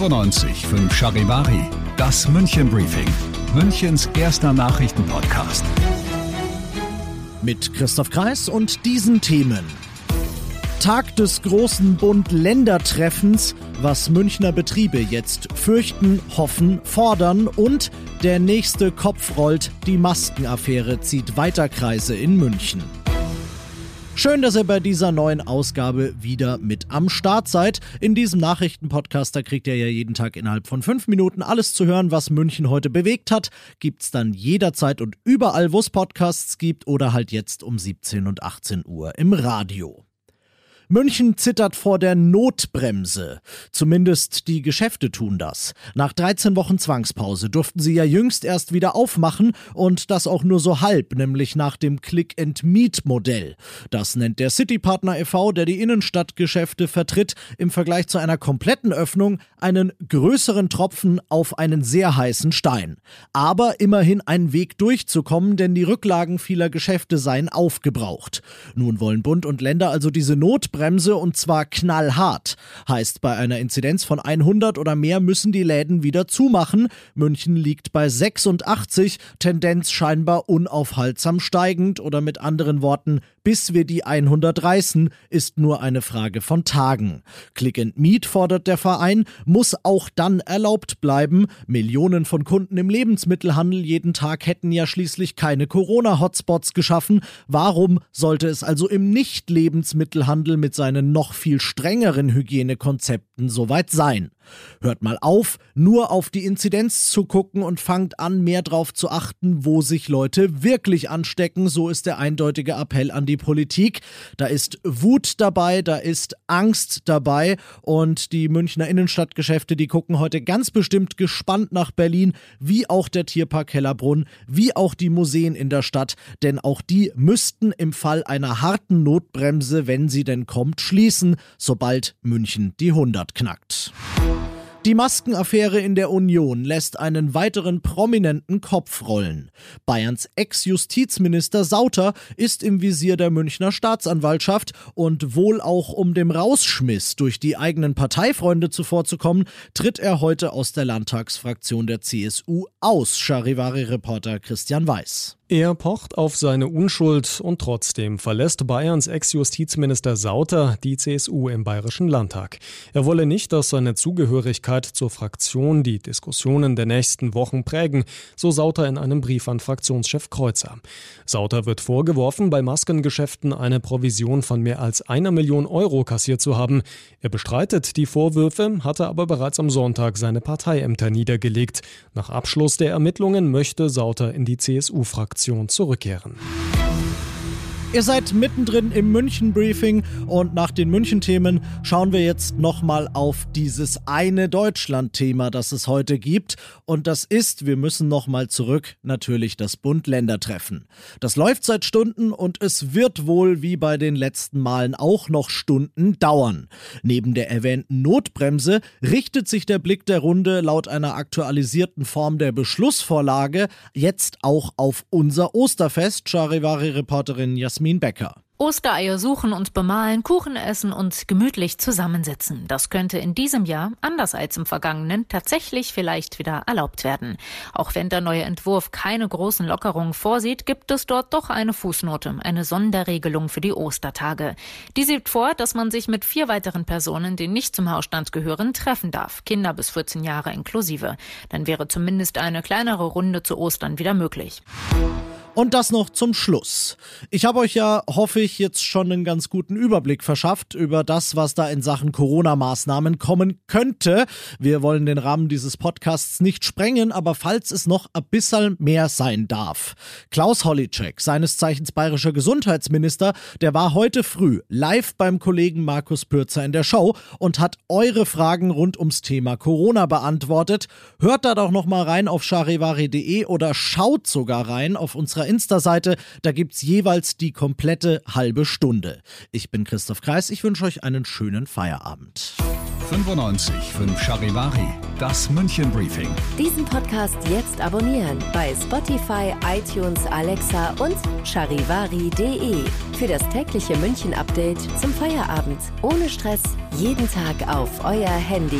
95 5 Charivari, das München Briefing, Münchens erster Nachrichtenpodcast. Mit Christoph Kreis und diesen Themen. Tag des großen Bund-Länder-Treffens, was Münchner Betriebe jetzt fürchten, hoffen, fordern und der nächste Kopf rollt, die Maskenaffäre zieht weiter Kreise in München. Schön, dass ihr bei dieser neuen Ausgabe wieder mit am Start seid. In diesem Nachrichtenpodcast, da kriegt ihr ja jeden Tag innerhalb von fünf Minuten alles zu hören, was München heute bewegt hat. Gibt's dann jederzeit und überall, wo es Podcasts gibt oder halt jetzt um 17 und 18 Uhr im Radio. München zittert vor der Notbremse. Zumindest die Geschäfte tun das. Nach 13 Wochen Zwangspause durften sie ja jüngst erst wieder aufmachen und das auch nur so halb, nämlich nach dem Click-and-Meet-Modell. Das nennt der Citypartner e.V., der die Innenstadtgeschäfte vertritt, im Vergleich zu einer kompletten Öffnung einen größeren Tropfen auf einen sehr heißen Stein. Aber immerhin ein Weg durchzukommen, denn die Rücklagen vieler Geschäfte seien aufgebraucht. Nun wollen Bund und Länder also diese Notbremse Notbremse und zwar knallhart. Heißt, bei einer Inzidenz von 100 oder mehr müssen die Läden wieder zumachen. München liegt bei 86, Tendenz scheinbar unaufhaltsam steigend oder mit anderen Worten, bis wir die 100 reißen, ist nur eine Frage von Tagen. Click and Meet fordert der Verein, muss auch dann erlaubt bleiben. Millionen von Kunden im Lebensmittelhandel jeden Tag hätten ja schließlich keine Corona-Hotspots geschaffen. Warum sollte es also im Nicht-Lebensmittelhandel mit seinen noch viel strengeren Hygienekonzepten soweit sein? Hört mal auf, nur auf die Inzidenz zu gucken und fangt an, mehr darauf zu achten, wo sich Leute wirklich anstecken. So ist der eindeutige Appell an die Politik. Da ist Wut dabei, da ist Angst dabei und die Münchner Innenstadtgeschäfte, die gucken heute ganz bestimmt gespannt nach Berlin, wie auch der Tierpark Hellerbrunn, wie auch die Museen in der Stadt, denn auch die müssten im Fall einer harten Notbremse, wenn sie denn kommt, schließen, sobald München die 100 knackt. Die Maskenaffäre in der Union lässt einen weiteren prominenten Kopf rollen. Bayerns Ex-Justizminister Sauter ist im Visier der Münchner Staatsanwaltschaft und wohl auch um dem Rausschmiss durch die eigenen Parteifreunde zuvorzukommen, tritt er heute aus der Landtagsfraktion der CSU aus, Charivari-Reporter Christian Weiß. Er pocht auf seine Unschuld und trotzdem verlässt Bayerns Ex-Justizminister Sauter die CSU im Bayerischen Landtag. Er wolle nicht, dass seine Zugehörigkeit zur Fraktion die Diskussionen der nächsten Wochen prägen, so Sauter in einem Brief an Fraktionschef Kreuzer. Sauter wird vorgeworfen, bei Maskengeschäften eine Provision von mehr als einer Million Euro kassiert zu haben. Er bestreitet die Vorwürfe, hatte aber bereits am Sonntag seine Parteiämter niedergelegt. Nach Abschluss der Ermittlungen möchte Sauter in die CSU-Fraktion Redaktion zurückkehren. Ihr seid mittendrin im München-Briefing und nach den München-Themen schauen wir jetzt nochmal auf dieses eine Deutschland-Thema, das es heute gibt. Und das ist, wir müssen nochmal zurück, natürlich das Bund-Länder-Treffen. Das läuft seit Stunden und es wird wohl wie bei den letzten Malen auch noch Stunden dauern. Neben der erwähnten Notbremse richtet sich der Blick der Runde laut einer aktualisierten Form der Beschlussvorlage jetzt auch auf unser Osterfest. Charivari-Reporterin Jasmin Jasmin Becker. Ostereier suchen und bemalen, Kuchen essen und gemütlich zusammensitzen. Das könnte in diesem Jahr, anders als im vergangenen, tatsächlich vielleicht wieder erlaubt werden. Auch wenn der neue Entwurf keine großen Lockerungen vorsieht, gibt es dort doch eine Fußnote, eine Sonderregelung für die Ostertage. Die sieht vor, dass man sich mit vier weiteren Personen, die nicht zum Hausstand gehören, treffen darf, Kinder bis 14 Jahre inklusive. Dann wäre zumindest eine kleinere Runde zu Ostern wieder möglich. Und das noch zum Schluss. Ich habe euch ja, hoffe ich, jetzt schon einen ganz guten Überblick verschafft über das, was da in Sachen Corona-Maßnahmen kommen könnte. Wir wollen den Rahmen dieses Podcasts nicht sprengen, aber falls es noch ein bisschen mehr sein darf. Klaus Hollitschek, seines Zeichens bayerischer Gesundheitsminister, der war heute früh live beim Kollegen Markus Pürzer in der Show und hat eure Fragen rund ums Thema Corona beantwortet. Hört da doch noch mal rein auf charivari.de oder schaut sogar rein auf unsere unserer Insta-Seite. Da gibt es jeweils die komplette halbe Stunde. Ich bin Christoph Kreis. Ich wünsche euch einen schönen Feierabend. 95 5 Charivari, das München Briefing. Diesen Podcast jetzt abonnieren bei Spotify, iTunes, Alexa und charivari.de. Für das tägliche München Update zum Feierabend. Ohne Stress, jeden Tag auf euer Handy.